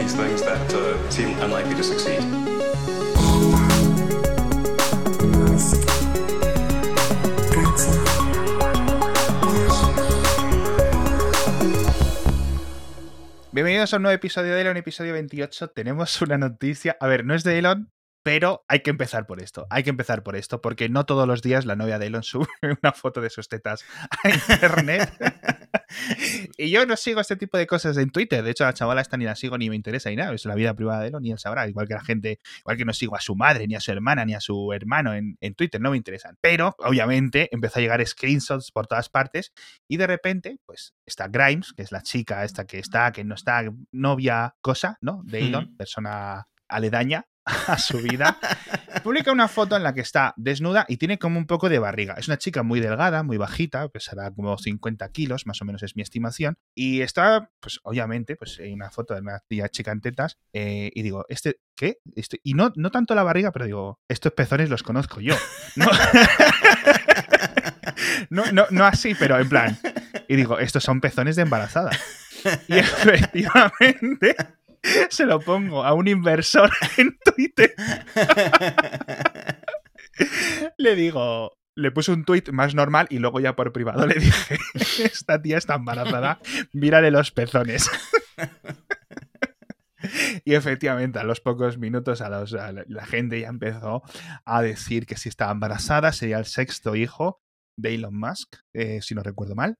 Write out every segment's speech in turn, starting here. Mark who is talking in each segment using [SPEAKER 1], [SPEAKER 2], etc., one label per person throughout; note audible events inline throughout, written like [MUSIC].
[SPEAKER 1] uh.
[SPEAKER 2] Bienvenidos a un nuevo episodio de Elon, episodio 28. Tenemos una noticia. A ver, no es de Elon, pero hay que empezar por esto. Hay que empezar por esto, porque no todos los días la novia de Elon [LAUGHS] sube una foto de sus tetas a internet. [LAUGHS] y yo no sigo este tipo de cosas en Twitter. De hecho, a la chavala esta ni la sigo ni me interesa ni nada. Es la vida privada de Elon, ni él sabrá. Igual que la gente, igual que no sigo a su madre, ni a su hermana, ni a su hermano en, en Twitter, no me interesan. Pero, obviamente, empezó a llegar screenshots por todas partes y de repente, pues, está Grimes, que es la chica esta que está, que no está, novia, cosa, ¿no? De Elon, persona aledaña a su vida, [LAUGHS] publica una foto en la que está desnuda y tiene como un poco de barriga. Es una chica muy delgada, muy bajita, pesará como 50 kilos, más o menos es mi estimación. Y está, pues obviamente, pues hay una foto de una chica en tetas. eh, y digo, ¿este qué? Este- y no, no tanto la barriga, pero digo, estos pezones los conozco yo. No, [LAUGHS] no, no, no así, pero en plan. Y digo, estos son pezones de embarazada. Y [LAUGHS] efectivamente [LAUGHS] se lo pongo a un inversor [LAUGHS] en Twitter. [LAUGHS] Le digo, le puse un tweet más normal y luego ya por privado le dije, esta tía está embarazada, mírale los pezones. Y efectivamente, a los pocos minutos, a, los- a la, la gente ya empezó a decir que si estaba embarazada sería el sexto hijo de Elon Musk, eh, si no recuerdo mal.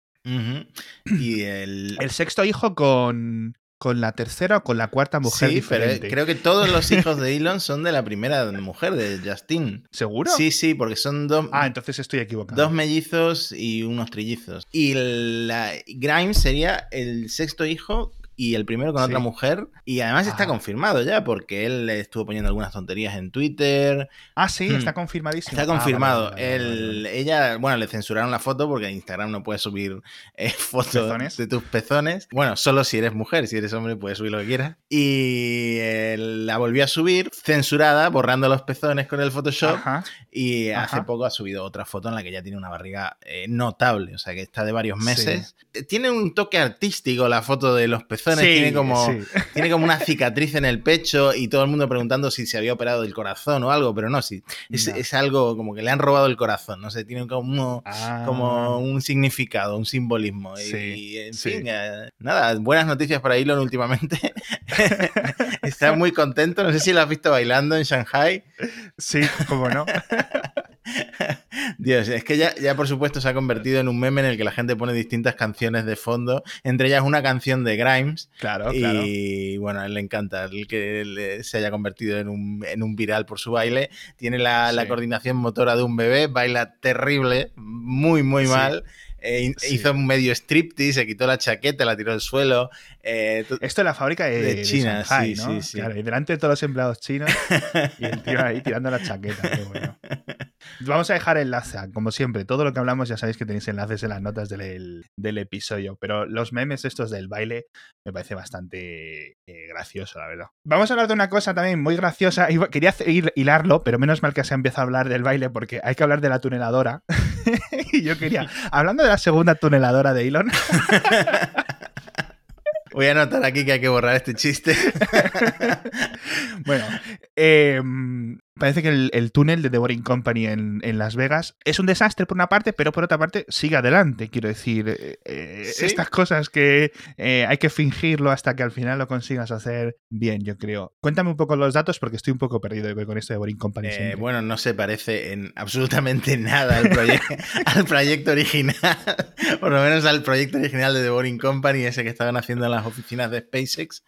[SPEAKER 3] Y el...
[SPEAKER 2] El sexto hijo con, con la tercera o con la cuarta mujer
[SPEAKER 3] sí, pero
[SPEAKER 2] diferente.
[SPEAKER 3] creo que todos los [LAUGHS] hijos de Elon son de la primera mujer, de Justin.
[SPEAKER 2] ¿Seguro?
[SPEAKER 3] Sí, sí, porque son dos,
[SPEAKER 2] Ah, entonces estoy equivocado.
[SPEAKER 3] dos mellizos y unos trillizos. Y la, Grimes sería el sexto hijo y el primero con
[SPEAKER 2] Sí.
[SPEAKER 3] otra mujer. Y además está
[SPEAKER 2] Ah.
[SPEAKER 3] confirmado ya, porque él le estuvo poniendo algunas tonterías en Twitter.
[SPEAKER 2] Ah, sí,
[SPEAKER 3] Hmm.
[SPEAKER 2] está confirmadísimo.
[SPEAKER 3] Está
[SPEAKER 2] Ah,
[SPEAKER 3] confirmado.
[SPEAKER 2] vale, vale, vale,
[SPEAKER 3] El-
[SPEAKER 2] vale.
[SPEAKER 3] ella, bueno, le censuraron la foto porque Instagram no puede subir eh, [LAUGHS] fotos
[SPEAKER 2] ¿Pezones?
[SPEAKER 3] de tus pezones. Bueno, solo si eres mujer, si eres hombre puedes subir lo que quieras. Y eh, la volvió a subir, censurada, borrando los pezones con el Photoshop.
[SPEAKER 2] Ajá.
[SPEAKER 3] Y
[SPEAKER 2] Ajá.
[SPEAKER 3] hace poco ha subido otra foto en la que ya tiene una barriga eh, notable, o sea que está de varios meses. Tiene un toque artístico la foto de los pezones,
[SPEAKER 2] Sí,
[SPEAKER 3] tiene, como,
[SPEAKER 2] sí. [LAUGHS]
[SPEAKER 3] tiene como una cicatriz en el pecho y todo el mundo preguntando si se había operado del corazón o algo, pero no, sí. Es,
[SPEAKER 2] No.
[SPEAKER 3] es algo como que le han robado el corazón, no sé, tiene como,
[SPEAKER 2] Ah.
[SPEAKER 3] como un significado, un simbolismo. Y-
[SPEAKER 2] Sí,
[SPEAKER 3] y, en fin, eh, nada, buenas noticias para Elon últimamente. [LAUGHS] Está muy contento, no sé si lo has visto bailando en Shanghai.
[SPEAKER 2] Sí, cómo no. [LAUGHS]
[SPEAKER 3] Dios, es que ya, ya por supuesto se ha convertido en un meme en el que la gente pone distintas canciones de fondo, entre ellas una canción de Grimes.
[SPEAKER 2] Claro, claro.
[SPEAKER 3] Y bueno, a él le encanta el que le- se haya convertido en un, en un viral por su baile. Tiene la, coordinación motora de un bebé, baila terrible, muy, muy
[SPEAKER 2] Sí.
[SPEAKER 3] mal. Eh,
[SPEAKER 2] Sí.
[SPEAKER 3] Hizo un medio striptease, se quitó la chaqueta, la tiró al suelo. Eh,
[SPEAKER 2] Esto es la fábrica de,
[SPEAKER 3] De
[SPEAKER 2] de
[SPEAKER 3] China,
[SPEAKER 2] Shanghai,
[SPEAKER 3] sí,
[SPEAKER 2] ¿no?
[SPEAKER 3] sí, sí.
[SPEAKER 2] Claro, y delante de todos los empleados chinos y el tío ahí tirando la chaqueta. qué bueno. [LAUGHS] Vamos a dejar enlace, como siempre. Todo lo que hablamos ya sabéis que tenéis enlaces en las notas del, del episodio. Pero los memes estos del baile me parece bastante eh, gracioso, la verdad. Vamos a hablar de una cosa también muy graciosa. Quería hilarlo, pero menos mal que se ha empezado a hablar del baile porque hay que hablar de la tuneladora. [LAUGHS] y yo quería, hablando de la segunda tuneladora de Elon, [LAUGHS]
[SPEAKER 3] Voy a anotar aquí que hay que borrar este chiste. [LAUGHS]
[SPEAKER 2] Bueno, eh, parece que el, el túnel de The Boring Company en, en Las Vegas es un desastre por una parte, pero por otra parte sigue adelante. Quiero decir, eh, eh,
[SPEAKER 3] ¿Sí?
[SPEAKER 2] estas cosas que eh, hay que fingirlo hasta que al final lo consigas hacer bien, yo creo. Cuéntame un poco los datos porque estoy un poco perdido con esto de Boring Company.
[SPEAKER 3] Eh, bueno, no se parece en absolutamente nada al, proye- [LAUGHS] al proyecto original, por lo menos al proyecto original de The Boring Company, ese que estaban haciendo en las oficinas de SpaceX.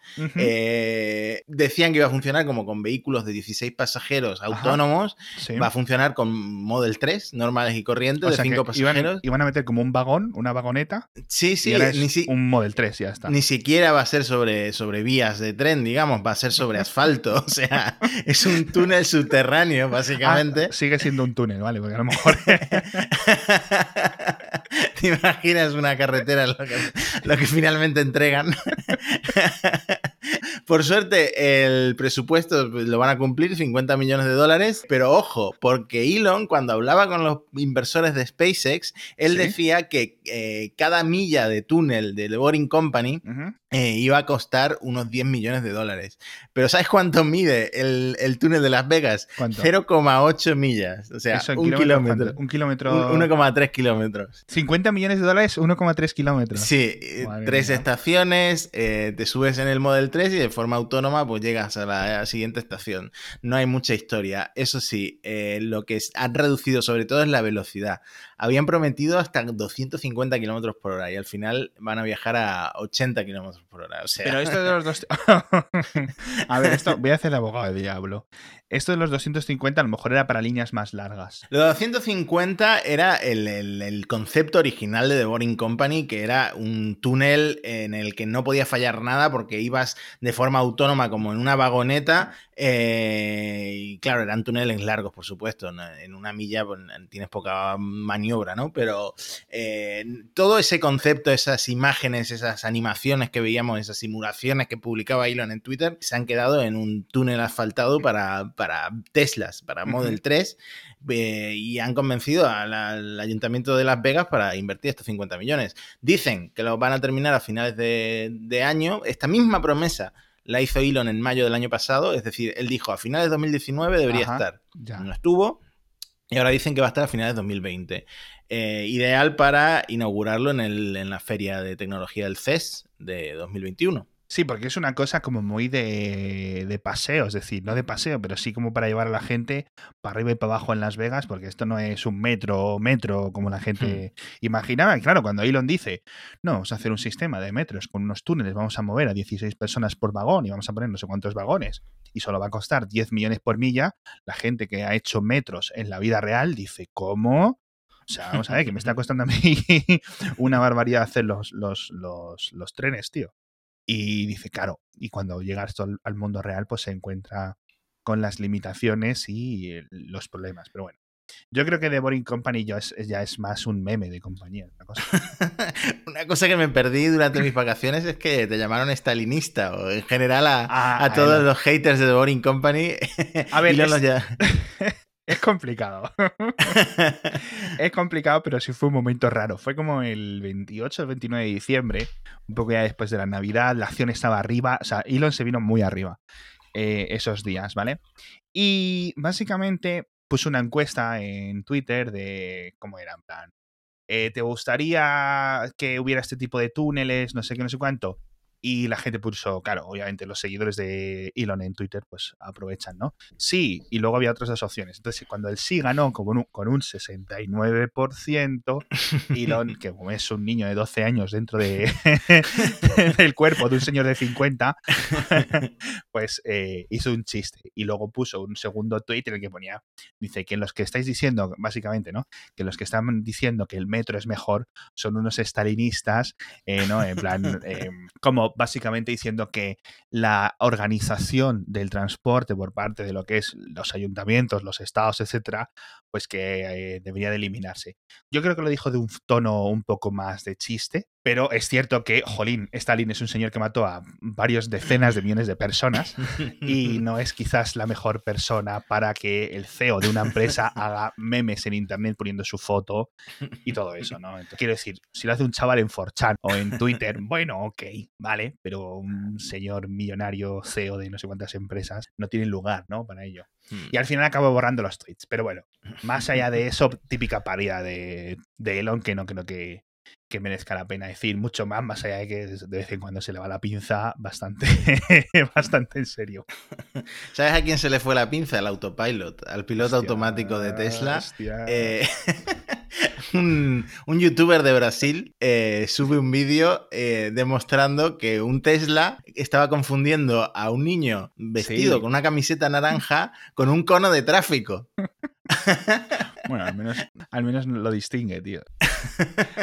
[SPEAKER 3] Decían que iba a funcionar como con vehículos de 16 pasajeros. Autónomos,
[SPEAKER 2] Sí.
[SPEAKER 3] va a funcionar con Model 3 normales y corrientes
[SPEAKER 2] O
[SPEAKER 3] de
[SPEAKER 2] sea que
[SPEAKER 3] 5
[SPEAKER 2] iban,
[SPEAKER 3] pasajeros.
[SPEAKER 2] iban a meter como un vagón, una vagoneta,
[SPEAKER 3] Sí, sí,
[SPEAKER 2] y ahora es
[SPEAKER 3] ni, si-
[SPEAKER 2] un Model 3, ya está.
[SPEAKER 3] ni siquiera va a ser sobre, sobre vías de tren, digamos, va a ser sobre asfalto. O sea, [LAUGHS] es un túnel subterráneo, básicamente.
[SPEAKER 2] Ah, sigue siendo un túnel, ¿vale? Porque a lo mejor [LAUGHS] [LAUGHS]
[SPEAKER 3] ¿Te imaginas una carretera lo que, lo que finalmente entregan? [LAUGHS] Por suerte, el presupuesto lo van a cumplir, 50 millones de dólares, pero ojo, porque Elon, cuando hablaba con los inversores de SpaceX, él
[SPEAKER 2] Sí.
[SPEAKER 3] decía que eh, cada milla de túnel de The Boring Company. Eh, iba a costar unos 10 millones de dólares. Pero ¿sabes cuánto mide el, el túnel de Las Vegas?
[SPEAKER 2] ¿Cuánto?
[SPEAKER 3] 0,8 millas. O sea,
[SPEAKER 2] Eso
[SPEAKER 3] un kilómetro.
[SPEAKER 2] ¿cuánto? Un kilómetro.
[SPEAKER 3] Un- 1,3 kilómetros.
[SPEAKER 2] 50 millones de dólares, 1,3 kilómetros.
[SPEAKER 3] Sí, eh,
[SPEAKER 2] Madre
[SPEAKER 3] tres
[SPEAKER 2] mía.
[SPEAKER 3] estaciones, eh, te subes en el Model 3 y de forma autónoma pues llegas a la, a la siguiente estación. No hay mucha historia. Eso sí, eh, lo que han reducido sobre todo es la velocidad. Habían prometido hasta 250 kilómetros por hora y al final van a viajar a 80 kilómetros por hora. O sea,
[SPEAKER 2] Pero esto de los dos. [LAUGHS] a ver, esto. Voy a hacer el abogado de diablo. Esto de los 250 a lo mejor era para líneas más largas.
[SPEAKER 3] Lo de 250 era el, el- el concepto original de The Boring Company, que era un túnel en el que no podía fallar nada porque ibas de forma autónoma como en una vagoneta. eh, y claro, eran túneles largos, por supuesto. En una milla pues, tienes poca maniobra, ¿no? Pero eh, todo ese concepto, esas imágenes, esas animaciones que veíamos, esas simulaciones que publicaba Elon en Twitter, se han quedado en un túnel asfaltado para, para Teslas, para Model 3 eh, y han convencido al, al Ayuntamiento de Las Vegas para invertir estos 50 millones. Dicen que lo van a terminar a finales de, de año. Esta misma promesa la hizo Elon en mayo del año pasado, es decir, él dijo a finales de 2019 debería
[SPEAKER 2] Ajá,
[SPEAKER 3] estar.
[SPEAKER 2] Ya.
[SPEAKER 3] No estuvo. Y ahora dicen que va a estar a finales de 2020. Eh, ideal para inaugurarlo en, el- en la feria de tecnología del CES de 2021.
[SPEAKER 2] Sí, porque es una cosa como muy de, de paseo, es decir, no de paseo, pero sí como para llevar a la gente para arriba y para abajo en Las Vegas, porque esto no es un metro, metro como la gente imaginaba. Y claro, cuando Elon dice, no, vamos a hacer un sistema de metros con unos túneles, vamos a mover a 16 personas por vagón y vamos a poner no sé cuántos vagones y solo va a costar 10 millones por milla, la gente que ha hecho metros en la vida real dice, ¿cómo? O sea, vamos a ver, que me está costando a mí [LAUGHS] una barbaridad hacer los, los, los, los trenes, tío. Y dice, claro, y cuando llega esto al, al mundo real, pues se encuentra con las limitaciones y los problemas. Pero bueno, yo creo que The Boring Company ya es, ya es más un meme de compañía. una cosa. [LAUGHS]
[SPEAKER 3] Una cosa que me perdí durante mis vacaciones es que te llamaron stalinista o en general a,
[SPEAKER 2] Ah,
[SPEAKER 3] a todos
[SPEAKER 2] Elon.
[SPEAKER 3] los haters de The Boring Company.
[SPEAKER 2] A [LAUGHS] ver,
[SPEAKER 3] Elon
[SPEAKER 2] es-
[SPEAKER 3] los ya- [LAUGHS]
[SPEAKER 2] Es complicado. [LAUGHS] es complicado, pero sí fue un momento raro. Fue como el 28 o 29 de diciembre, un poco ya después de la Navidad, la acción estaba arriba, o sea, Elon se vino muy arriba eh, esos días, ¿vale? Y básicamente puso una encuesta en Twitter de cómo era, en plan, eh, ¿te gustaría que hubiera este tipo de túneles, no sé qué, no sé cuánto? Y la gente puso, claro, obviamente los seguidores de Elon en Twitter pues aprovechan, ¿no? Sí, y luego había otras dos opciones. Entonces, cuando el sí ganó con un, con un 69%, Elon, [LAUGHS] que es un niño de 12 años dentro de, [LAUGHS] del cuerpo de un señor de 50, [LAUGHS] pues eh, hizo un chiste. Y luego puso un segundo tweet en el que ponía, dice que los que estáis diciendo, básicamente, ¿no? Que los que están diciendo que el metro es mejor son unos estalinistas, eh, ¿no? En plan, eh, como básicamente diciendo que la organización del transporte por parte de lo que es los ayuntamientos, los estados, etcétera, pues que eh, debería de eliminarse. Yo creo que lo dijo de un tono un poco más de chiste, pero es cierto que, jolín, Stalin es un señor que mató a varios decenas de millones de personas y no es quizás la mejor persona para que el CEO de una empresa haga memes en internet poniendo su foto y todo eso, ¿no? Quiero decir, si lo hace un chaval en 4chan o en Twitter, bueno, ok, vale, pero un señor millonario CEO de no sé cuántas empresas no tiene lugar, ¿no? Para ello. Y al final acabo borrando los tweets, pero bueno, más allá de [LAUGHS] eso, típica paria de, de Elon que no creo que, que merezca la pena decir mucho más, más allá de que de vez en cuando se le va la pinza bastante, [LAUGHS] bastante en serio. [LAUGHS]
[SPEAKER 3] ¿Sabes a quién se le fue la pinza? Al autopilot, al piloto
[SPEAKER 2] Hostia,
[SPEAKER 3] automático de Tesla.
[SPEAKER 2] hostia.
[SPEAKER 3] Eh, un, un youtuber de Brasil eh, sube un vídeo eh, demostrando que un Tesla estaba confundiendo a un niño vestido
[SPEAKER 2] Sí.
[SPEAKER 3] con una camiseta naranja con un cono de tráfico. [LAUGHS]
[SPEAKER 2] Bueno, al menos, al menos lo distingue, tío.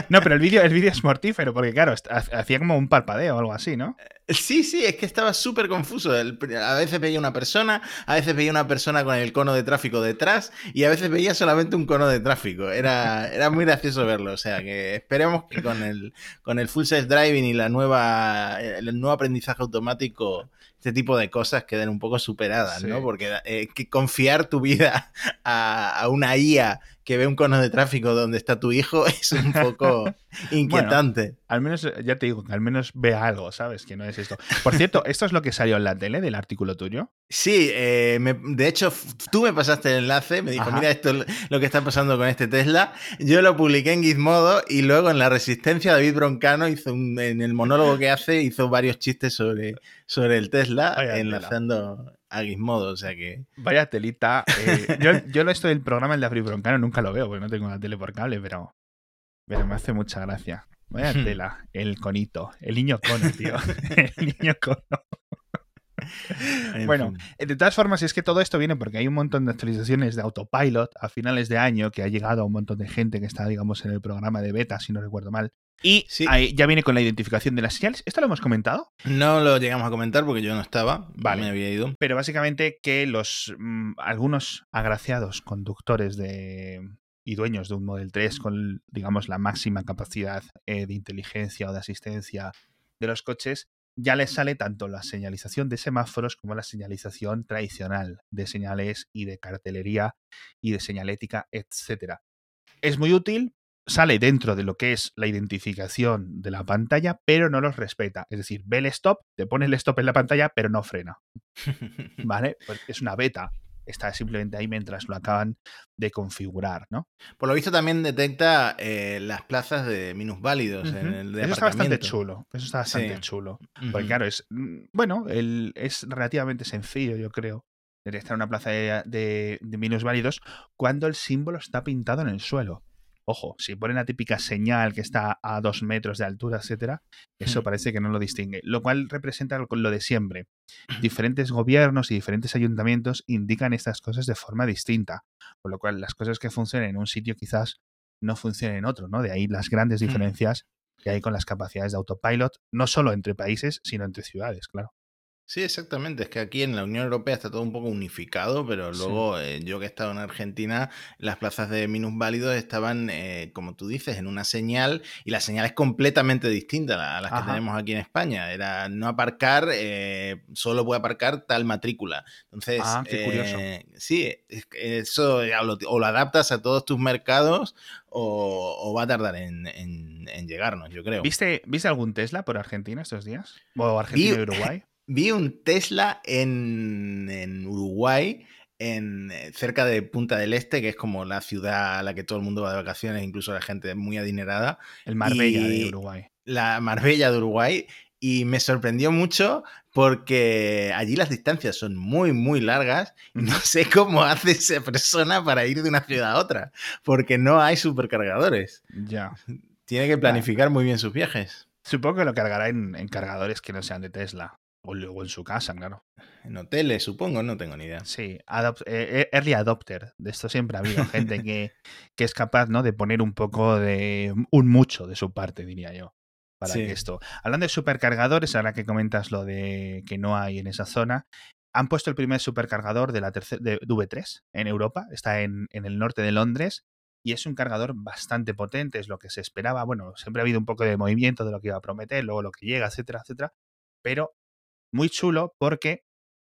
[SPEAKER 2] No, pero el vídeo el vídeo es mortífero, porque claro, hacía como un parpadeo o algo así, ¿no?
[SPEAKER 3] Sí, sí, es que estaba súper confuso. A veces veía una persona, a veces veía una persona con el cono de tráfico detrás y a veces veía solamente un cono de tráfico. Era, era muy gracioso verlo. O sea que esperemos que con el, con el full self driving y la nueva, el nuevo aprendizaje automático, este tipo de cosas queden un poco superadas,
[SPEAKER 2] Sí.
[SPEAKER 3] ¿no? Porque eh, que confiar tu vida a, a una IA que ve un cono de tráfico donde está tu hijo [LAUGHS] es un poco inquietante.
[SPEAKER 2] al menos, ya te digo, que al menos vea algo, ¿sabes? Que no es esto. Por cierto, [LAUGHS] ¿esto es lo que salió en la tele del artículo tuyo?
[SPEAKER 3] Sí, eh, me- de hecho, tú me pasaste el enlace, me dijo,
[SPEAKER 2] Ajá.
[SPEAKER 3] mira esto es lo que está pasando con este Tesla. Yo lo publiqué en Gizmodo y luego en La Resistencia David Broncano hizo un- en el monólogo que hace hizo varios chistes sobre, sobre el Tesla, enlazando a Gizmodo, o sea que...
[SPEAKER 2] Vaya telita. eh, yo, yo esto del programa, el de Abril Broncano, nunca lo veo, porque no tengo la tele por cable, pero, pero me hace mucha gracia. Vaya tela, el conito, el niño cono, tío. [LAUGHS] El niño cono.
[SPEAKER 3] en
[SPEAKER 2] Bueno. Eh, De todas formas, es que todo esto viene porque hay un montón de actualizaciones de Autopilot a finales de año que ha llegado a un montón de gente que está, digamos, en el programa de beta, si no recuerdo mal. Y
[SPEAKER 3] Sí.
[SPEAKER 2] ahí ya viene con la identificación de las señales. ¿Esto lo hemos comentado?
[SPEAKER 3] no lo llegamos a comentar porque yo no estaba,
[SPEAKER 2] Vale.
[SPEAKER 3] me había ido.
[SPEAKER 2] Pero básicamente que los mm, algunos agraciados conductores de y dueños de un Model 3 con, digamos, la máxima capacidad eh, de inteligencia o de asistencia de los coches, ya les sale tanto la señalización de semáforos como la señalización tradicional de señales y de cartelería y de señalética, etcétera. Es muy útil, sale dentro de lo que es la identificación de la pantalla, pero no los respeta. Es decir, ve el stop, te pone el stop en la pantalla, pero no frena. [LAUGHS] ¿Vale? Pues es una beta. Está simplemente ahí mientras lo acaban de configurar, ¿no?
[SPEAKER 3] Por lo visto también detecta eh, las plazas de minusválidos en
[SPEAKER 2] Ujú.
[SPEAKER 3] el de
[SPEAKER 2] Eso está bastante chulo. Eso está bastante
[SPEAKER 3] Sí.
[SPEAKER 2] chulo. Porque claro, es mm, bueno, el, es relativamente sencillo, yo creo, detectar una plaza de, de, de minusválidos cuando el símbolo está pintado en el suelo. Ojo, si ponen la típica señal que está a dos metros de altura, etcétera, eso parece que no lo distingue. Lo cual representa lo, de siempre. Diferentes gobiernos y diferentes ayuntamientos indican estas cosas de forma distinta. Con lo cual, las cosas que funcionen en un sitio quizás no funcionen en otro, ¿no? De ahí las grandes
[SPEAKER 3] Hmm.
[SPEAKER 2] diferencias que hay con las capacidades de autopilot, no solo entre países, sino entre ciudades, claro.
[SPEAKER 3] Sí, exactamente. Es que aquí en la Unión Europea está todo un poco unificado, pero
[SPEAKER 2] Sí.
[SPEAKER 3] luego eh, yo que he estado en Argentina, las plazas de minusválidos estaban, eh, como tú dices, en una señal y la señal es completamente distinta a la- a las
[SPEAKER 2] Ajá.
[SPEAKER 3] que tenemos aquí en España. Era no aparcar, eh, solo puede aparcar tal matrícula. Entonces,
[SPEAKER 2] Ah, qué curioso.
[SPEAKER 3] eh, sí, eso ya lo- o lo adaptas a todos tus mercados o, o va a tardar en, en- en llegarnos, yo creo.
[SPEAKER 2] ¿Viste, ¿Viste algún Tesla por Argentina estos días? ¿O Argentina y Uruguay?
[SPEAKER 3] Vi un Tesla en, en Uruguay, en, eh, cerca de Punta del Este, que es como la ciudad a la que todo el mundo va de vacaciones, incluso la gente muy adinerada,
[SPEAKER 2] El Marbella de
[SPEAKER 3] Y-
[SPEAKER 2] Uruguay.
[SPEAKER 3] la Marbella de Uruguay. Y me sorprendió mucho porque allí las distancias son muy, muy largas y no sé cómo hace esa persona para ir de una ciudad a otra, porque no hay supercargadores.
[SPEAKER 2] Ya.
[SPEAKER 3] Tiene que planificar muy bien sus viajes.
[SPEAKER 2] Supongo que lo cargará en, en cargadores que no sean de Tesla. O luego en su casa, claro.
[SPEAKER 3] En hoteles, supongo, no tengo ni idea.
[SPEAKER 2] Sí, eh, eh, early adopter. De esto siempre ha habido gente que, que es capaz ¿no? de poner un poco de. un mucho de su parte, diría yo. Para
[SPEAKER 3] Sí.
[SPEAKER 2] que esto. Hablando de supercargadores, ahora que comentas lo de que no hay en esa zona, han puesto el primer supercargador de la tercera de V3 en Europa. Está en, en el norte de Londres. Y es un cargador bastante potente, es lo que se esperaba. Bueno, siempre ha habido un poco de movimiento de lo que iba a prometer, luego lo que llega, etcétera, etcétera. Pero muy chulo porque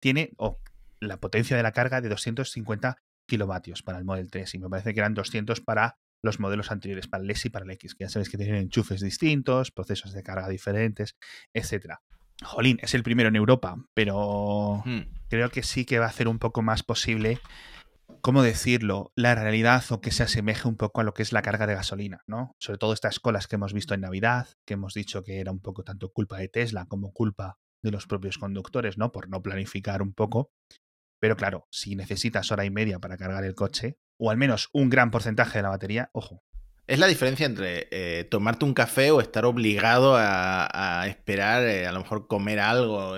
[SPEAKER 2] tiene oh, la potencia de la carga de 250 kilovatios para el Model 3 y me parece que eran 200 para los modelos anteriores, para el S y para el X, que ya sabéis que tienen enchufes distintos, procesos de carga diferentes, etcétera. Jolín, es el primero en Europa, pero
[SPEAKER 3] Hmm.
[SPEAKER 2] creo que sí que va a hacer un poco más posible, ¿cómo decirlo? La realidad o que se asemeje un poco a lo que es la carga de gasolina, ¿no? Sobre todo estas colas que hemos visto en Navidad, que hemos dicho que era un poco tanto culpa de Tesla como culpa de los propios conductores, ¿no? Por no planificar un poco. Pero claro, si necesitas hora y media para cargar el coche, o al menos un gran porcentaje de la batería, ojo.
[SPEAKER 3] Es la diferencia entre eh, tomarte un café o estar obligado a, esperar, eh, a lo mejor comer algo.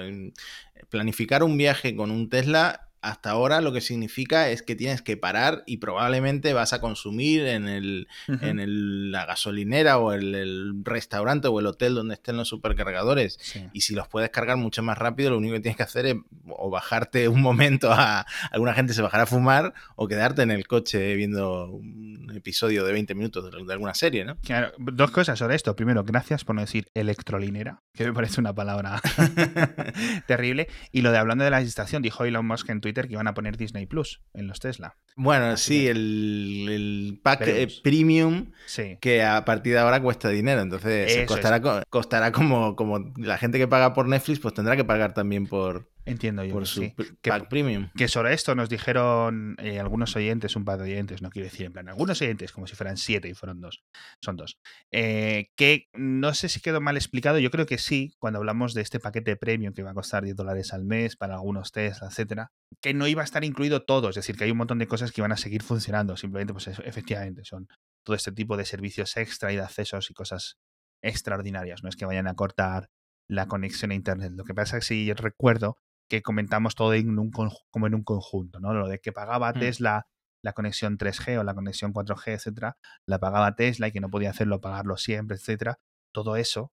[SPEAKER 3] Planificar un viaje con un Tesla hasta ahora lo que significa es que tienes que parar y probablemente vas a consumir en, el, en el- la gasolinera o el, el restaurante o el hotel donde estén los supercargadores.
[SPEAKER 2] Sí.
[SPEAKER 3] Y si los puedes cargar mucho más rápido, lo único que tienes que hacer es o bajarte un momento a. Alguna gente se bajará a fumar o quedarte en el coche viendo un episodio de 20 minutos de, de alguna serie, ¿no?
[SPEAKER 2] Claro, dos cosas sobre esto. Primero, gracias por no decir electrolinera, que me parece una palabra [LAUGHS] [LAUGHS] terrible. Y lo de hablando de la estación, dijo Elon Musk en Twitter Twitter que iban a poner Disney Plus en los Tesla.
[SPEAKER 3] Bueno,
[SPEAKER 2] Así
[SPEAKER 3] sí, el, el pack eh, premium
[SPEAKER 2] Sí.
[SPEAKER 3] que a partir de ahora cuesta dinero. Entonces
[SPEAKER 2] Eso
[SPEAKER 3] costará, co- costará como, como la gente que paga por Netflix, pues tendrá que pagar también por,
[SPEAKER 2] Entiendo yo.
[SPEAKER 3] por
[SPEAKER 2] que
[SPEAKER 3] su
[SPEAKER 2] sí. Que-
[SPEAKER 3] pack premium.
[SPEAKER 2] Que sobre esto nos dijeron eh, algunos oyentes, un par de oyentes, no quiero decir en plan, algunos oyentes, como si fueran siete y fueron dos, son dos, eh, que no sé si quedó mal explicado, yo creo que sí, cuando hablamos de este paquete premium que va a costar 10 dólares al mes para algunos test, etcétera, que no iba a estar incluido todo, es decir, que hay un montón de cosas que van a seguir funcionando, simplemente, pues es- efectivamente, son todo este tipo de servicios extra y de accesos y cosas extraordinarias, no es que vayan a cortar la conexión a internet. Lo que pasa es que sí recuerdo que comentamos todo en un como en un conjunto, ¿no? Lo de que pagaba
[SPEAKER 3] Hmm.
[SPEAKER 2] Tesla la conexión 3G o la conexión 4G, etcétera, la pagaba Tesla y que no podía hacerlo, pagarlo siempre, etcétera. Todo eso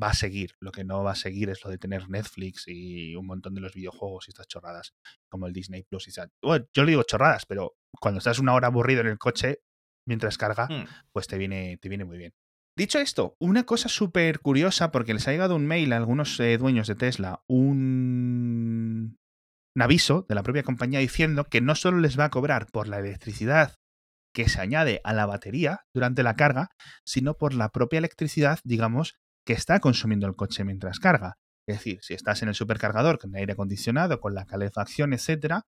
[SPEAKER 2] va a seguir. Lo que no va a seguir es lo de tener Netflix y un montón de los videojuegos y estas chorradas, como el Disney Plus y tal. Bueno, yo le digo chorradas, pero cuando estás una hora aburrido en el coche mientras carga,
[SPEAKER 3] Mm.
[SPEAKER 2] pues te viene, te viene muy bien. Dicho esto, una cosa súper curiosa, porque les ha llegado un mail a algunos eh, dueños de Tesla, un... aviso de la propia compañía diciendo que no solo les va a cobrar por la electricidad que se añade a la batería durante la carga, sino por la propia electricidad, digamos, que está consumiendo el coche mientras carga. Es decir, si estás en el supercargador con aire acondicionado, con la calefacción, etcétera,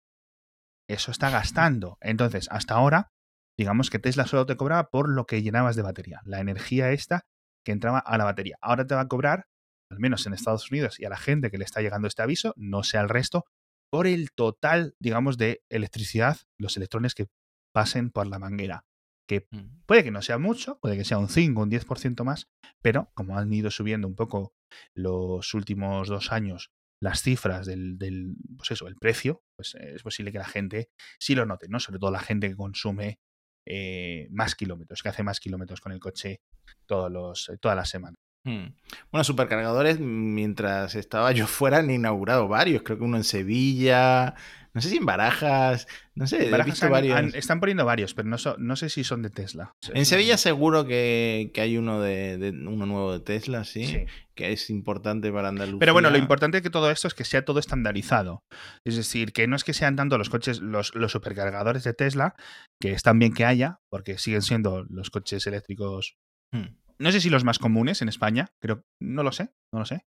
[SPEAKER 2] eso está gastando. Entonces, hasta ahora, digamos que Tesla solo te cobraba por lo que llenabas de batería, la energía esta que entraba a la batería. Ahora te va a cobrar, al menos en Estados Unidos y a la gente que le está llegando este aviso, no sea el resto, por el total, digamos, de electricidad, los electrones que pasen por la manguera.
[SPEAKER 3] Mm.
[SPEAKER 2] Puede que no sea mucho, puede que sea un 5 o un 10% más, pero como han ido subiendo un poco los últimos dos años las cifras del, del pues eso, el precio, pues eh, es posible que la gente sí lo note, ¿no? Sobre todo la gente que consume eh, más kilómetros, que hace más kilómetros con el coche todos los, eh, todas las semanas.
[SPEAKER 3] Mm. Bueno, supercargadores, mientras estaba yo [LAUGHS] fuera, han inaugurado varios. Creo que uno en Sevilla, no sé si en Barajas, no sé, he
[SPEAKER 2] Barajas
[SPEAKER 3] visto
[SPEAKER 2] han-
[SPEAKER 3] varios.
[SPEAKER 2] han- están poniendo varios, pero no, so- no sé si son de Tesla.
[SPEAKER 3] En Sevilla seguro que, que hay uno de, de- uno nuevo de Tesla, ¿sí?
[SPEAKER 2] Sí.
[SPEAKER 3] Que es importante para Andalucía.
[SPEAKER 2] Pero bueno, lo importante de todo esto es que sea todo estandarizado. Es decir, que no es que sean tanto los coches, los, los supercargadores de Tesla, que están bien que haya, porque siguen siendo los coches eléctricos,
[SPEAKER 3] Mm.
[SPEAKER 2] No sé si los más comunes en España, creo, no lo sé, no lo sé.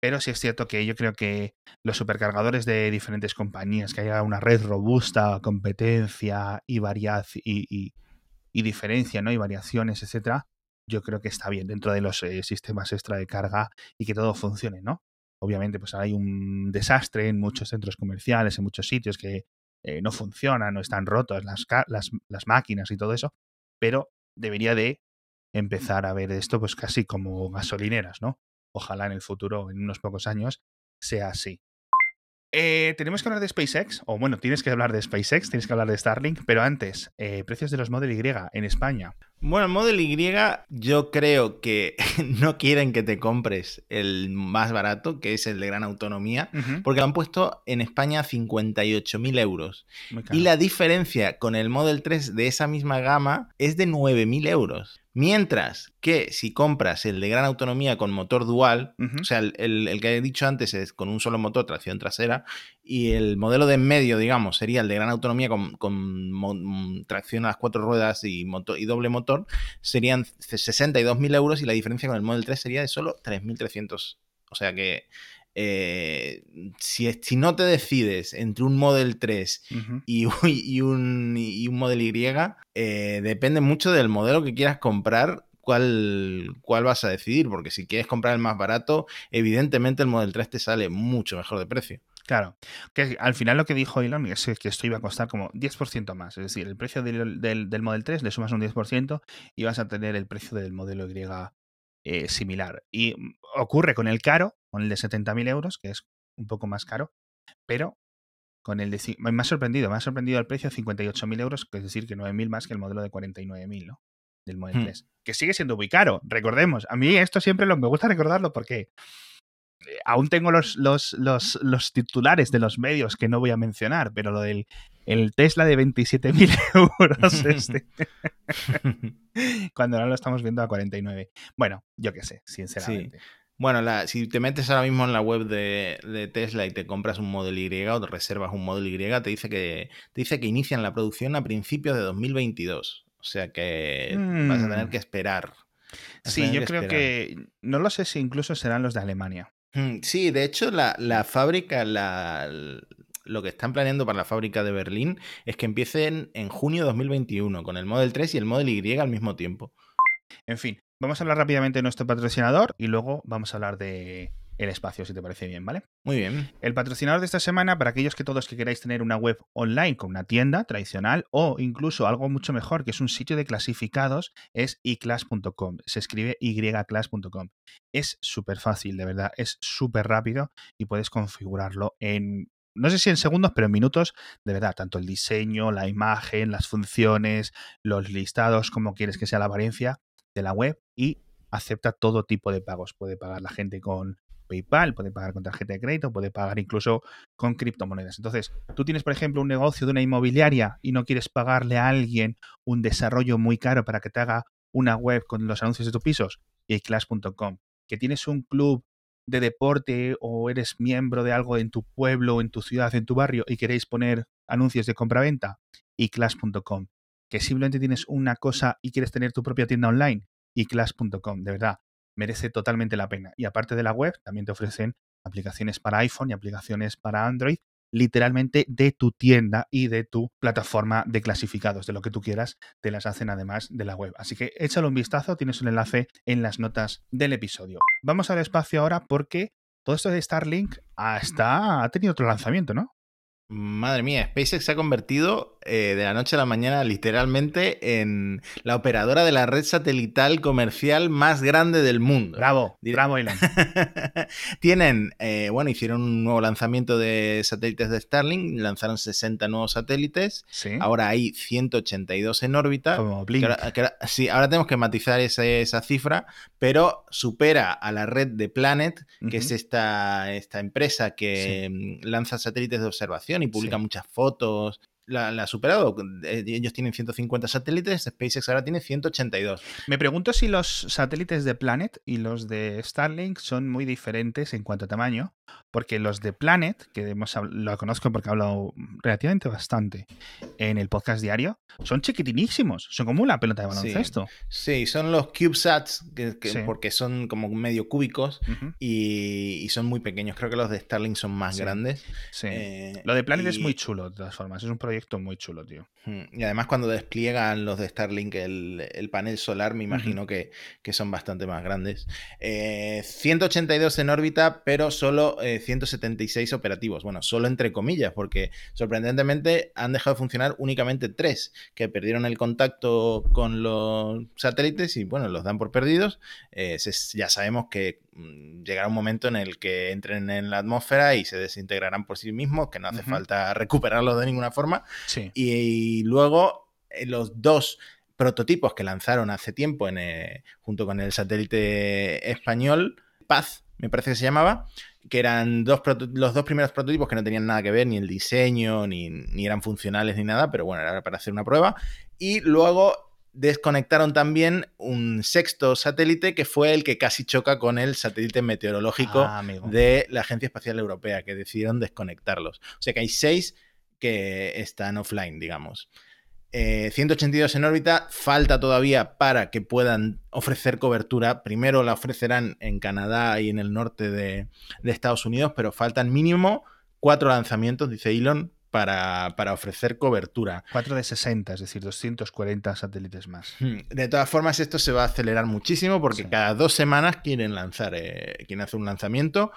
[SPEAKER 2] Pero sí es cierto que yo creo que los supercargadores de diferentes compañías, que haya una red robusta, competencia y variedad y, y- diferencia, ¿no? Y variaciones, etcétera, yo creo que está bien dentro de los eh, sistemas extra de carga y que todo funcione, ¿no? Obviamente, pues hay un desastre en muchos centros comerciales, en muchos sitios que eh, no funcionan, no están rotos las, las máquinas y todo eso, pero debería de empezar a ver esto pues casi como gasolineras, ¿no? Ojalá en el futuro, en unos pocos años, sea así. Eh, tenemos que hablar de SpaceX, o bueno, tienes que hablar de SpaceX, tienes que hablar de Starlink, pero antes, eh, precios de los Model Y en España.
[SPEAKER 3] Bueno, el Model Y, yo creo que [LAUGHS] no quieren que te compres el más barato, que es el de gran autonomía, porque lo han puesto en España a 58.000 euros. Y la diferencia con el Model 3 de esa misma gama es de 9.000 euros. Mientras que si compras el de gran autonomía con motor dual, o sea, el, el- el que he dicho antes es con un solo motor, tracción trasera, y el modelo de en medio, digamos, sería el de gran autonomía con, tracción a las cuatro ruedas y, motor, y doble motor, serían 62.000 euros y la diferencia con el Model 3 sería de solo 3.300. O sea que eh, si, no te decides entre un Model 3
[SPEAKER 2] Ujú.
[SPEAKER 3] y, un- y un, y un Model Y, eh, depende mucho del modelo que quieras comprar. ¿Cuál, ¿Cuál vas a decidir? Porque si quieres comprar el más barato, evidentemente el Model 3 te sale mucho mejor de precio.
[SPEAKER 2] Claro, que al final lo que dijo Elon es que esto iba a costar como 10% más. Es decir, el precio del, del, del Model 3 le sumas un 10% y vas a tener el precio del modelo Y eh, similar. Y ocurre con el caro, con el de 70.000 euros, que es un poco más caro, pero con el de... Me ha sorprendido, me ha sorprendido el precio de 58.000 euros, que es decir, que 9.000 más que el modelo de 49.000, ¿no? Del Model
[SPEAKER 3] Hmm.
[SPEAKER 2] 3. Que sigue siendo muy caro, recordemos. A mí esto siempre lo, me gusta recordarlo porque aún tengo los, los, los, los titulares de los medios que no voy a mencionar, pero lo del el Tesla de 27.000 [LAUGHS] euros este, [LAUGHS] cuando ahora lo estamos viendo a 49. Bueno, yo qué sé, sinceramente.
[SPEAKER 3] Bueno, la, si te metes ahora mismo en la web de, de, Tesla y te compras un Model Y o te reservas un Model Y, te dice que te dice que inician la producción a principios de 2022. O sea que mm. vas a tener que esperar.
[SPEAKER 2] Sí, yo creo que no lo sé si incluso serán los de Alemania.
[SPEAKER 3] Mm, sí, de hecho la, la fábrica, la, lo que están planeando para la fábrica de Berlín es que empiecen en junio de 2021 con el Model 3 y el Model Y al mismo tiempo.
[SPEAKER 2] En fin, Vamos a hablar rápidamente de nuestro patrocinador y luego vamos a hablar de el espacio, si te parece bien, ¿vale?
[SPEAKER 3] Muy bien.
[SPEAKER 2] El patrocinador de esta semana, para aquellos que todos que queráis tener una web online con una tienda tradicional o incluso algo mucho mejor, que es un sitio de clasificados, es iclass.com. Se escribe yclass.com. Es súper fácil, de verdad, es súper rápido y puedes configurarlo en no sé si en segundos, pero en minutos, de verdad, tanto el diseño, la imagen, las funciones, los listados, como quieres que sea la apariencia, de la web y acepta todo tipo de pagos. Puede pagar la gente con PayPal, puede pagar con tarjeta de crédito, puede pagar incluso con criptomonedas. Entonces, tú tienes, por ejemplo, un negocio de una inmobiliaria y no quieres pagarle a alguien un desarrollo muy caro para que te haga una web con los anuncios de tus pisos, iclass.com. Que tienes un club de deporte o eres miembro de algo en tu pueblo, en tu ciudad, en tu barrio y queréis poner anuncios de compra-venta, iclass.com que simplemente tienes una cosa y quieres tener tu propia tienda online, iclass.com, de verdad, merece totalmente la pena. Y aparte de la web, también te ofrecen aplicaciones para iPhone y aplicaciones para Android, literalmente de tu tienda y de tu plataforma de clasificados, de lo que tú quieras, te las hacen además de la web. Así que échale un vistazo, tienes un enlace en las notas del episodio. Vamos al espacio ahora porque todo esto de Starlink ha tenido otro lanzamiento, ¿no?
[SPEAKER 3] Madre mía, SpaceX se ha convertido eh, de la noche a la mañana literalmente en la operadora de la red satelital comercial más grande del mundo.
[SPEAKER 2] Bravo, bravo Elon. [LAUGHS]
[SPEAKER 3] Tienen, eh, bueno, hicieron un nuevo lanzamiento de satélites de Starlink, lanzaron 60 nuevos satélites, ahora hay 182 en órbita.
[SPEAKER 2] Como
[SPEAKER 3] sí, ahora tenemos que matizar esa cifra, pero supera a la red de Planet, que es esta, esta empresa que mm, lanza satélites de observación y publica muchas fotos. La, ha superado. Eh, ellos tienen 150 satélites, SpaceX ahora tiene 182.
[SPEAKER 2] Me pregunto si los satélites de Planet y los de Starlink son muy diferentes en cuanto a tamaño, porque los de Planet, que hemos, lo conozco porque he hablado relativamente bastante en el podcast diario, son chiquitinísimos, son como una pelota de baloncesto.
[SPEAKER 3] Sí, son los CubeSats, que, porque son como medio cúbicos y, son muy pequeños. Creo que los de Starlink son más grandes.
[SPEAKER 2] Sí. Eh, lo de Planet es muy chulo, de todas formas, es un proyecto muy chulo, tío.
[SPEAKER 3] Y además cuando despliegan los de Starlink el, panel solar, me imagino que, son bastante más grandes. 182 eh, en órbita, pero solo 176 eh, operativos. Bueno, solo entre comillas, porque sorprendentemente han dejado de funcionar únicamente tres, que perdieron el contacto con los satélites y bueno, los dan por perdidos. Eh, ya sabemos que mm, llegará un momento en el que entren en la atmósfera y se desintegrarán por sí mismos, que no hace falta recuperarlos de ninguna forma. Y, luego eh, los dos prototipos que lanzaron hace tiempo en, junto con el satélite español, Paz, me parece que se llamaba, que eran dos los dos primeros prototipos que no tenían nada que ver, ni el diseño, ni, eran funcionales, ni nada, pero bueno, era para hacer una prueba. Y luego desconectaron también un sexto satélite que fue el que casi choca con el satélite meteorológico ah, de la Agencia Espacial Europea, que decidieron desconectarlos. O sea que hay seis que están offline, digamos. 182 eh, en órbita, falta todavía para que puedan ofrecer cobertura. Primero la ofrecerán en Canadá y en el norte de, Estados Unidos, pero faltan mínimo cuatro lanzamientos, dice Elon, para, ofrecer cobertura.
[SPEAKER 2] Cuatro de 60, es decir, 240 satélites más.
[SPEAKER 3] Hmm, de todas formas, esto se va a acelerar muchísimo porque cada dos semanas quieren lanzar, eh, quieren hacer un lanzamiento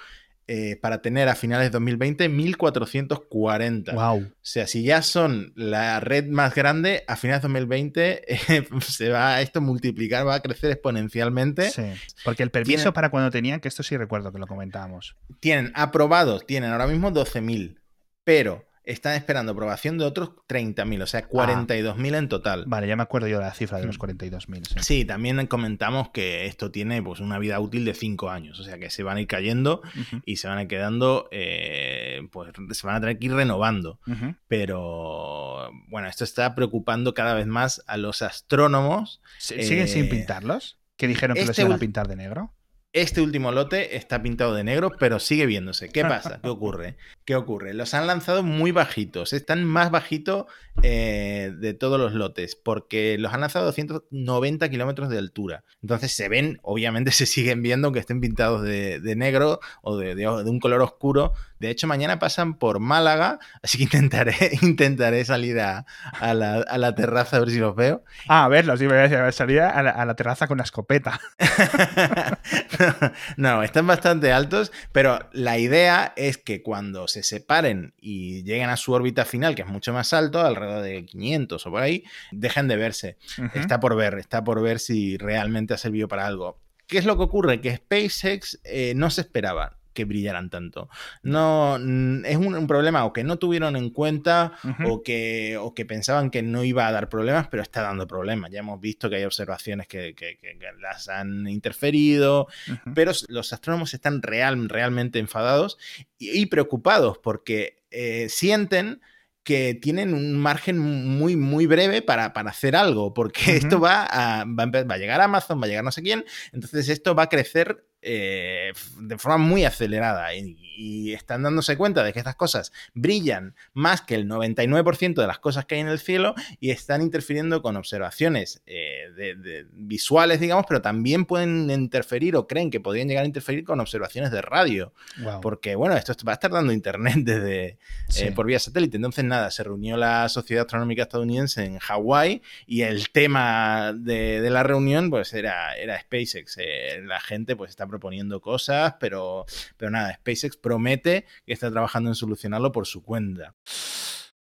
[SPEAKER 3] eh, para tener a finales de 2020 1440.
[SPEAKER 2] Wow.
[SPEAKER 3] O sea, si ya son la red más grande, a finales de 2020 [LAUGHS] eh, se va a esto multiplicar, va a crecer exponencialmente.
[SPEAKER 2] Sí, porque el permiso para cuando tenían, que esto sí recuerdo que lo comentábamos.
[SPEAKER 3] Tienen aprobados, tienen ahora mismo 12.000, pero están esperando aprobación de otros 30.000, o sea, 42.000 en total.
[SPEAKER 2] Vale, ya me acuerdo yo de la cifra de los 42.000.
[SPEAKER 3] Sí. sí, también comentamos que esto tiene pues, una vida útil de 5 años, o sea, que se van a ir cayendo y se van a ir quedando, eh, pues se van a tener que ir renovando. Pero bueno, esto está preocupando cada vez más a los astrónomos.
[SPEAKER 2] ¿Siguen sin eh, pintarlos? ¿Que dijeron que los este iban a pintar de negro?
[SPEAKER 3] Este último lote está pintado de negro, pero sigue viéndose. ¿Qué pasa? [LAUGHS] ¿Qué ocurre? ¿Qué ocurre? Los han lanzado muy bajitos. Están más bajitos eh, de todos los lotes, porque los han lanzado a 290 kilómetros de altura. Entonces se ven, obviamente [LAUGHS] se siguen viendo, aunque estén pintados de, negro o de, de, un color oscuro. De hecho, mañana pasan por Málaga, [LAUGHS] así que intentaré, [LAUGHS] intentaré salir a, la, terraza a ver si los veo.
[SPEAKER 2] Ah, a verlos, sí, salir a la, a la terraza con la escopeta. [LAUGHS]
[SPEAKER 3] no, están bastante altos, pero la idea es que cuando se separen y lleguen a su órbita final, que es mucho más alto, alrededor de 500 o por ahí, dejen de verse. Está por ver, está por ver si realmente ha servido para algo. ¿Qué es lo que ocurre? Que SpaceX eh, no se esperaba que brillaran tanto. No, es un, problema o que no tuvieron en cuenta o, que, o que pensaban que no iba a dar problemas, pero está dando problemas. Ya hemos visto que hay observaciones que, las han interferido, pero los astrónomos están real, realmente enfadados y, preocupados porque eh, sienten que tienen un margen muy, muy breve para, hacer algo, porque esto va a, va a, llegar a Amazon, va a llegar no sé quién, entonces esto va a crecer eh, de forma muy acelerada y, están dándose cuenta de que estas cosas brillan más que el 99% de las cosas que hay en el cielo y están interfiriendo con observaciones eh, de, visuales, digamos, pero también pueden interferir o creen que podrían llegar a interferir con observaciones de radio. Porque, bueno, esto va a estar dando internet desde eh, por vía satélite. Entonces, nada, se reunió la Sociedad Astronómica Estadounidense en Hawái y el tema de, la reunión pues era, era SpaceX. la gente pues está proponiendo cosas, pero, pero nada, SpaceX promete que está trabajando en solucionarlo por su cuenta.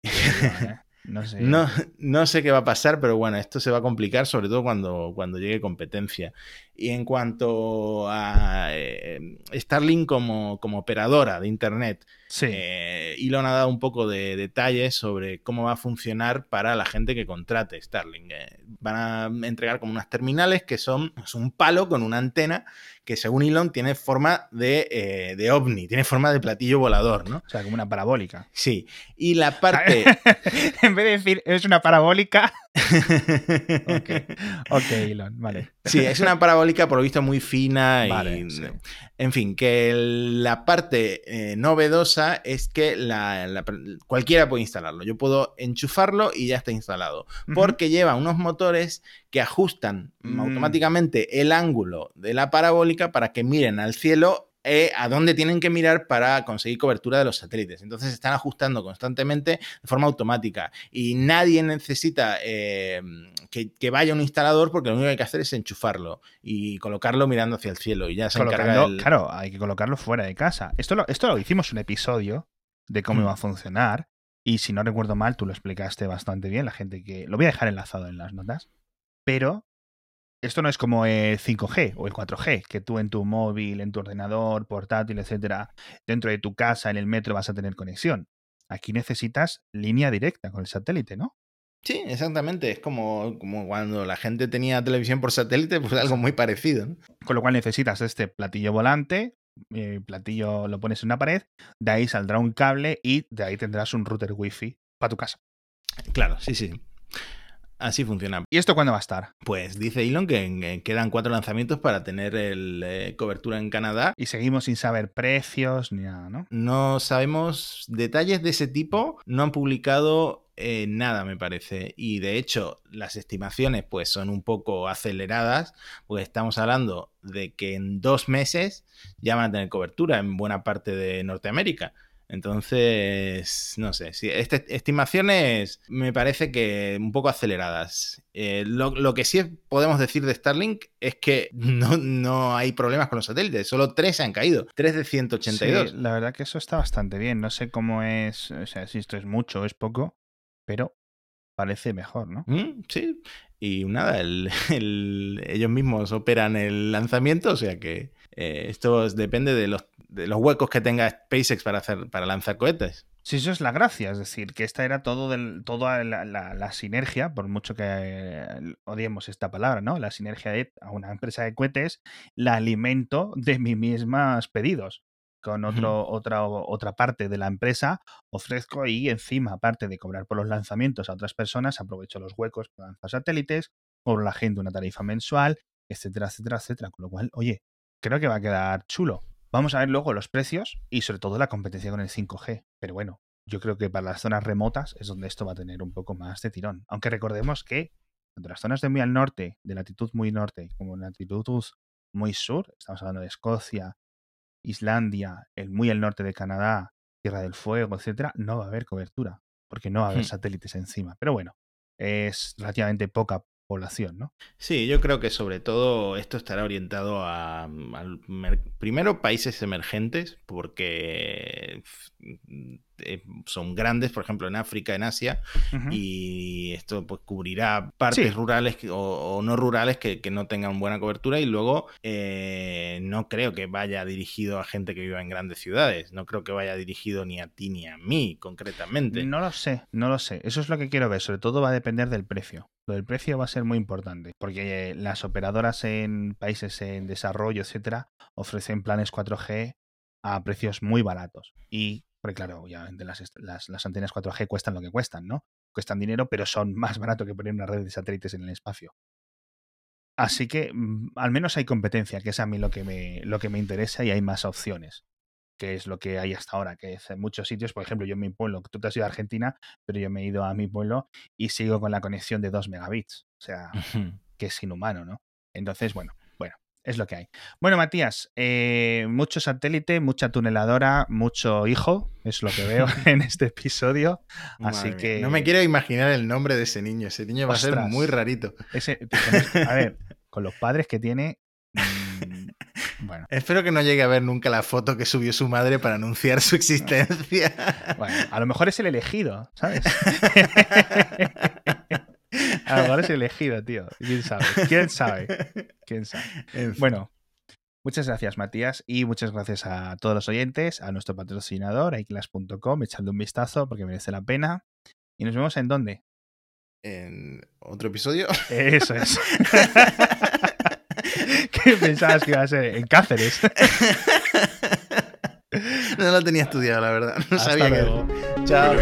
[SPEAKER 3] [LAUGHS]
[SPEAKER 2] No sé.
[SPEAKER 3] No, sé qué va a pasar, pero bueno, esto se va a complicar, sobre todo cuando, cuando llegue competencia. Y en cuanto a eh, Starlink como, como, operadora de Internet, eh, Elon ha dado un poco de detalles sobre cómo va a funcionar para la gente que contrate Starlink. Eh, van a entregar como unas terminales que son un palo con una antena que según Elon tiene forma de, de, ovni, tiene forma de platillo volador, ¿no?
[SPEAKER 2] O sea, como una parabólica.
[SPEAKER 3] Sí. Y la parte... [LAUGHS]
[SPEAKER 2] en vez de decir es una parabólica... [LAUGHS] ok, ok, Elon, vale.
[SPEAKER 3] Sí, es una parabólica por lo visto muy fina y... En fin, que la parte eh, novedosa es que la, cualquiera puede instalarlo. Yo puedo enchufarlo y ya está instalado. Porque lleva unos motores que ajustan mm. automáticamente el ángulo de la parabólica para que miren al cielo eh, a dónde tienen que mirar para conseguir cobertura de los satélites. Entonces se están ajustando constantemente de forma automática y nadie necesita eh, que, vaya un instalador porque lo único que hay que hacer es enchufarlo y colocarlo mirando hacia el cielo y ya se encarga
[SPEAKER 2] Claro, hay que colocarlo fuera de casa. Esto lo, esto lo hicimos un episodio de cómo iba a mm. funcionar y si no recuerdo mal, tú lo explicaste bastante bien, la gente que... Lo voy a dejar enlazado en las notas, pero esto no es como el 5G o el 4G, que tú en tu móvil, en tu ordenador, portátil, etcétera, dentro de tu casa, en el metro vas a tener conexión. Aquí necesitas línea directa con el satélite, ¿no?
[SPEAKER 3] Sí, exactamente. Es como, como cuando la gente tenía televisión por satélite, pues algo muy parecido.
[SPEAKER 2] Con lo cual necesitas este platillo volante, el platillo lo pones en una pared, de ahí saldrá un cable y de ahí tendrás un router wifi para tu casa.
[SPEAKER 3] Claro, sí, sí. Así funciona.
[SPEAKER 2] ¿Y esto cuándo va a estar?
[SPEAKER 3] Pues dice Elon que quedan cuatro lanzamientos para tener el, eh, cobertura en Canadá.
[SPEAKER 2] Y seguimos sin saber precios ni nada, ¿no?
[SPEAKER 3] No sabemos detalles de ese tipo. No han publicado eh, nada, me parece. Y de hecho, las estimaciones pues son un poco aceleradas, porque estamos hablando de que en dos meses ya van a tener cobertura en buena parte de Norteamérica. Entonces, no sé, si este, estimaciones me parece que un poco aceleradas. Eh, lo, que sí podemos decir de Starlink es que no, hay problemas con los satélites, solo tres se han caído, tres de 182.
[SPEAKER 2] la verdad que eso está bastante bien, no sé cómo es, o sea, si esto es mucho o es poco, pero parece mejor, ¿no?
[SPEAKER 3] Mm, sí, y nada, ellos mismos operan el lanzamiento, o sea que eh, esto depende de los de los huecos que tenga SpaceX para, hacer, para lanzar cohetes.
[SPEAKER 2] Sí, eso es la gracia, es decir, que esta era todo del, toda la, sinergia, por mucho que eh, odiemos esta palabra, ¿no? La sinergia de a una empresa de cohetes, la alimento de mis mismos pedidos. Con otro, otra, otra parte de la empresa ofrezco y encima, aparte de cobrar por los lanzamientos a otras personas, aprovecho los huecos para lanzar satélites, cobro a la gente una tarifa mensual, etcétera, etcétera, etcétera. Con lo cual, oye, creo que va a quedar chulo. Vamos a ver luego los precios y sobre todo la competencia con el 5G. Pero bueno, yo creo que para las zonas remotas es donde esto va a tener un poco más de tirón. Aunque recordemos que tanto las zonas de muy al norte, de latitud muy norte, como latitud muy sur, estamos hablando de Escocia, Islandia, el muy al norte de Canadá, Tierra del Fuego, etcétera, no va a haber cobertura, porque no va a haber
[SPEAKER 3] Hmm.
[SPEAKER 2] satélites encima. Pero bueno, es relativamente poca población, ¿no?
[SPEAKER 3] Sí, yo creo que sobre todo esto estará orientado a, mer- primero países emergentes, porque eh, son grandes, por ejemplo en África, en Asia, y esto pues cubrirá partes
[SPEAKER 2] Sí.
[SPEAKER 3] rurales que- o, o no rurales que, que no tengan buena cobertura y luego eh, no creo que vaya dirigido a gente que viva en grandes ciudades, no creo que vaya dirigido ni a ti ni a mí concretamente.
[SPEAKER 2] No lo sé, no lo sé. Eso es lo que quiero ver. Sobre todo va a depender del precio. Lo del precio va a ser muy importante. Porque eh, las operadoras en países en desarrollo, etcétera, ofrecen planes 4G a precios muy baratos. Y, porque claro, obviamente las, las, las antenas 4G cuestan lo que cuestan, ¿no? Cuestan dinero, pero son [LAUGHS] más barato que poner una red de satélites en el espacio. Así que mm, al menos hay competencia, que es a mí lo que me, lo que me interesa y hay más opciones que es lo que hay hasta ahora, que es en muchos sitios, por ejemplo, yo en mi pueblo, tú te has ido a Argentina, pero yo me he ido a mi pueblo y sigo con la conexión de 2 megabits, o sea, que es inhumano, ¿no? Entonces, bueno, es lo que hay. Bueno, Matías, eh, mucho satélite, mucha tuneladora, mucho hijo, es lo que veo [LAUGHS] en este episodio, así
[SPEAKER 3] Madre mía,
[SPEAKER 2] que...
[SPEAKER 3] No me quiero imaginar el nombre de ese niño, ese niño va a ser muy rarito.
[SPEAKER 2] ese- a ver, [LAUGHS] con los padres que tiene... mm, bueno,
[SPEAKER 3] Espero que no llegue a ver nunca la foto que subió su madre para anunciar su [LAUGHS] existencia.
[SPEAKER 2] Bueno, a lo mejor es el elegido, ¿sabes? A lo mejor es el elegido, tío. ¿Quién sabe? ¿Quién sabe? ¿Quién sabe?
[SPEAKER 3] En fin.
[SPEAKER 2] Bueno, muchas gracias, Matías, y muchas gracias a todos los oyentes, a nuestro patrocinador, iClass.com, echadle un vistazo porque merece la pena. ¿Y nos vemos en dónde?
[SPEAKER 3] en otro episodio.
[SPEAKER 2] Eso es. [LAUGHS] ¿Qué pensabas que iba a ser? En Cáceres.
[SPEAKER 3] No lo tenía estudiado, la verdad. No
[SPEAKER 2] Hasta
[SPEAKER 3] sabía que.
[SPEAKER 2] luego.
[SPEAKER 1] We're
[SPEAKER 3] Chao.